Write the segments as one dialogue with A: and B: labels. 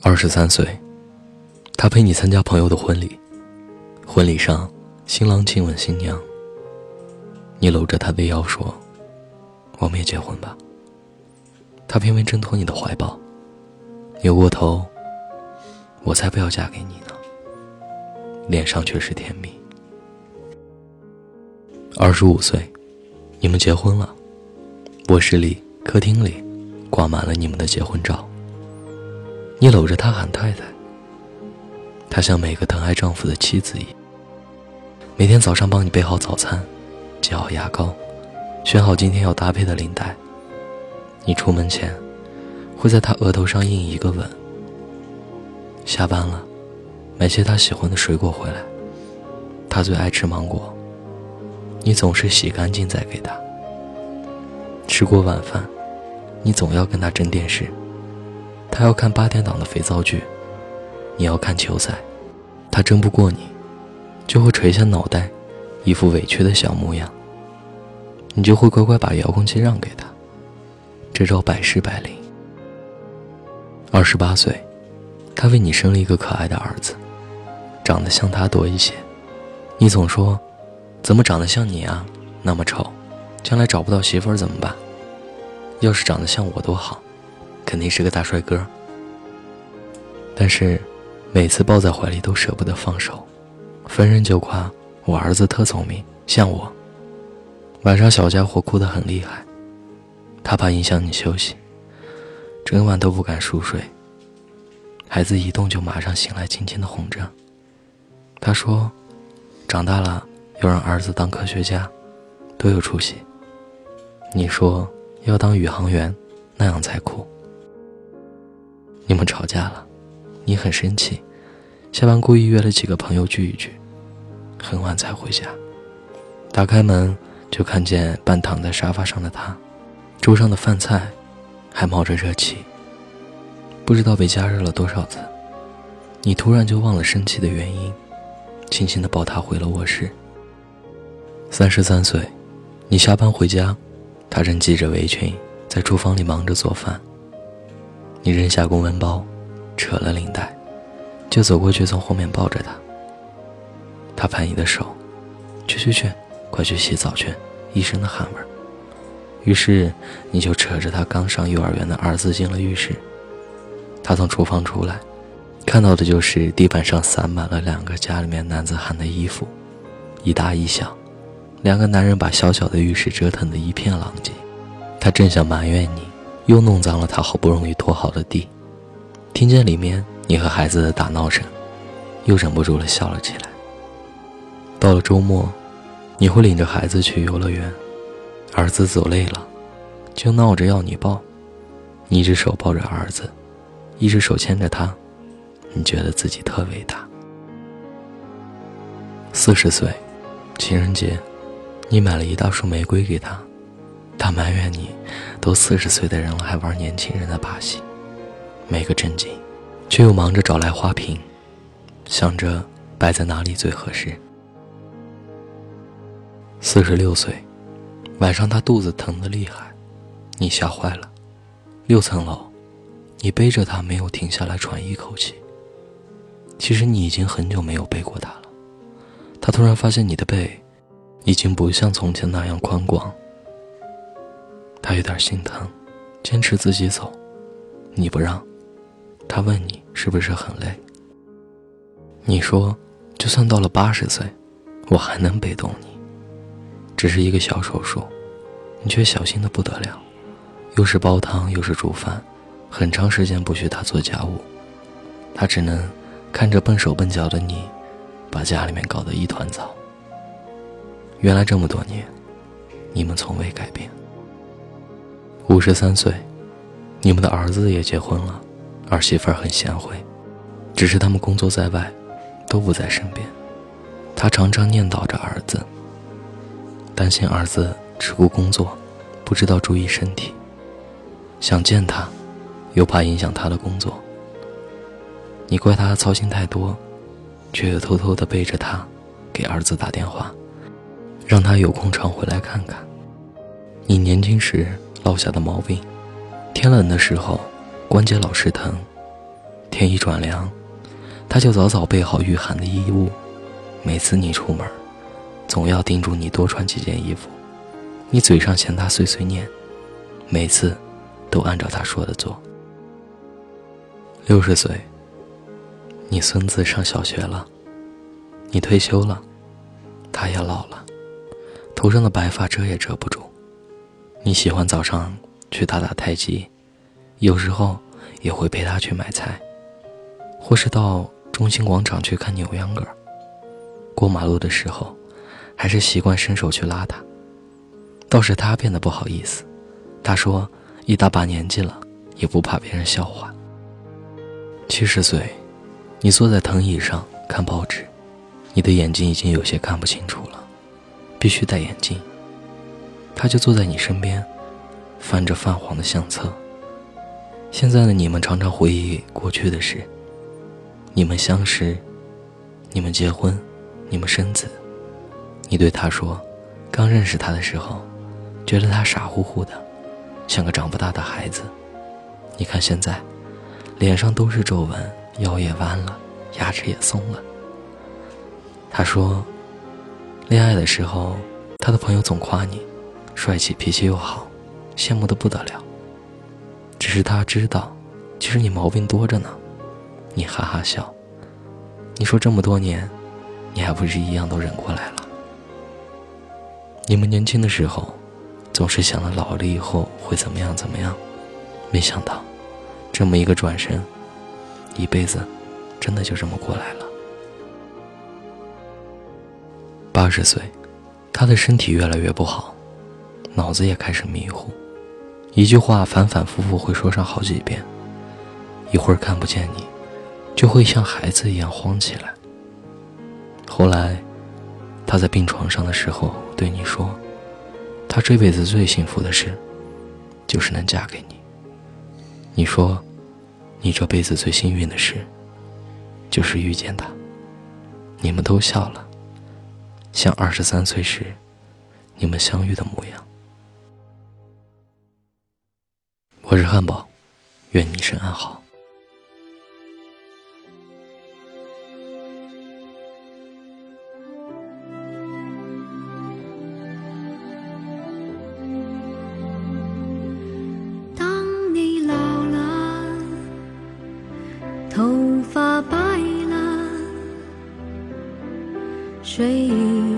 A: 二十三岁，他陪你参加朋友的婚礼，婚礼上，新郎亲吻新娘。你搂着他的腰说：“我们也结婚吧。”他偏偏挣脱你的怀抱，扭过头：“我才不要嫁给你呢。”脸上却是甜蜜。二十五岁，你们结婚了，卧室里、客厅里挂满了你们的结婚照。你搂着她喊太太，她像每个疼爱丈夫的妻子一样，每天早上帮你备好早餐，挤好牙膏，选好今天要搭配的领带。你出门前，会在她额头上印一个吻。下班了，买些她喜欢的水果回来，她最爱吃芒果。你总是洗干净再给她。吃过晚饭，你总要跟她争电视。他要看八点档的肥皂剧，你要看球赛，他争不过你，就会垂下脑袋，一副委屈的小模样。你就会乖乖把遥控器让给他，这招百试百灵。二十八岁，他为你生了一个可爱的儿子，长得像他多一些。你总说，怎么长得像你啊？那么丑，将来找不到媳妇儿怎么办？要是长得像我多好。肯定是个大帅哥，但是每次抱在怀里都舍不得放手，逢人就夸我儿子特聪明，像我。晚上小家伙哭得很厉害，他怕影响你休息，整晚都不敢熟睡。孩子一动就马上醒来，轻轻的哄着。他说：“长大了要让儿子当科学家，多有出息。”你说要当宇航员，那样才酷。你们吵架了，你很生气，下班故意约了几个朋友聚一聚，很晚才回家，打开门就看见半躺在沙发上的他，桌上的饭菜还冒着热气，不知道被加热了多少次，你突然就忘了生气的原因，轻轻的抱他回了卧室。三十三岁，你下班回家，他正系着围裙在厨房里忙着做饭。你扔下公文包，扯了领带，就走过去，从后面抱着他。他拍你的手，去去去，快去洗澡去！一身的汗味儿。于是你就扯着他刚上幼儿园的儿子进了浴室。他从厨房出来，看到的就是地板上散满了两个家里面男子汉的衣服，一大一小，两个男人把小小的浴室折腾得一片狼藉。他正想埋怨你。又弄脏了他好不容易拖好的地，听见里面你和孩子的打闹声，又忍不住了笑了起来。到了周末，你会领着孩子去游乐园，儿子走累了，就闹着要你抱，你一只手抱着儿子，一只手牵着他，你觉得自己特伟大。四十岁，情人节，你买了一大束玫瑰给他。他埋怨你，都四十岁的人了，还玩年轻人的把戏，没个正经，却又忙着找来花瓶，想着摆在哪里最合适。四十六岁，晚上他肚子疼得厉害，你吓坏了，六层楼，你背着他没有停下来喘一口气。其实你已经很久没有背过他了，他突然发现你的背，已经不像从前那样宽广。他有点心疼，坚持自己走，你不让，他问你是不是很累？你说，就算到了八十岁，我还能背动你。只是一个小手术，你却小心的不得了，又是煲汤又是煮饭，很长时间不许他做家务，他只能看着笨手笨脚的你，把家里面搞得一团糟。原来这么多年，你们从未改变。五十三岁，你们的儿子也结婚了，儿媳妇很贤惠，只是他们工作在外，都不在身边。他常常念叨着儿子，担心儿子只顾工作，不知道注意身体。想见他，又怕影响他的工作。你怪他操心太多，却又偷偷的背着他，给儿子打电话，让他有空常回来看看。你年轻时。落下的毛病，天冷的时候关节老是疼，天一转凉，他就早早备好御寒的衣物。每次你出门，总要叮嘱你多穿几件衣服。你嘴上嫌他碎碎念，每次都按照他说的做。六十岁，你孙子上小学了，你退休了，他也老了，头上的白发遮也遮不住。你喜欢早上去打打太极，有时候也会陪他去买菜，或是到中心广场去看扭秧歌。过马路的时候，还是习惯伸手去拉他。倒是他变得不好意思，他说：“一大把年纪了，也不怕别人笑话。”七十岁，你坐在藤椅上看报纸，你的眼睛已经有些看不清楚了，必须戴眼镜。他就坐在你身边，翻着泛黄的相册。现在的你们常常回忆过去的事。你们相识，你们结婚，你们生子。你对他说，刚认识他的时候，觉得他傻乎乎的，像个长不大的孩子。你看现在，脸上都是皱纹，腰也弯了，牙齿也松了。他说，恋爱的时候，他的朋友总夸你。帅气，脾气又好，羡慕的不得了。只是他知道，其实你毛病多着呢。你哈哈笑，你说这么多年，你还不是一样都忍过来了？你们年轻的时候，总是想着老了以后会怎么样怎么样，没想到，这么一个转身，一辈子，真的就这么过来了。八十岁，他的身体越来越不好。脑子也开始迷糊，一句话反反复复会说上好几遍。一会儿看不见你，就会像孩子一样慌起来。后来，他在病床上的时候对你说：“他这辈子最幸福的事，就是能嫁给你。”你说：“你这辈子最幸运的事，就是遇见他。”你们都笑了，像二十三岁时你们相遇的模样。我是汉堡，愿你一生安好。
B: 当你老了，头发白了，睡意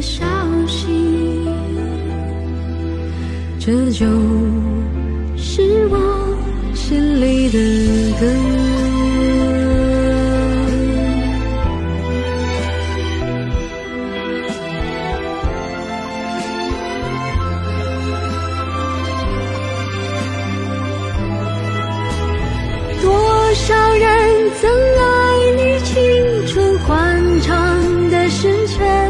B: 消息，这就是我。心里的歌，多少人曾爱你青春欢畅的时辰，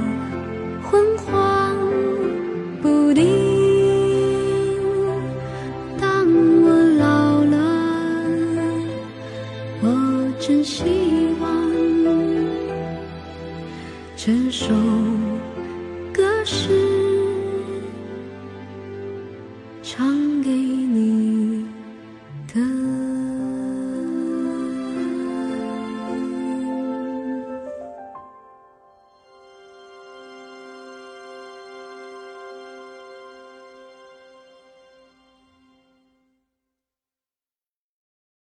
B: 唱给你。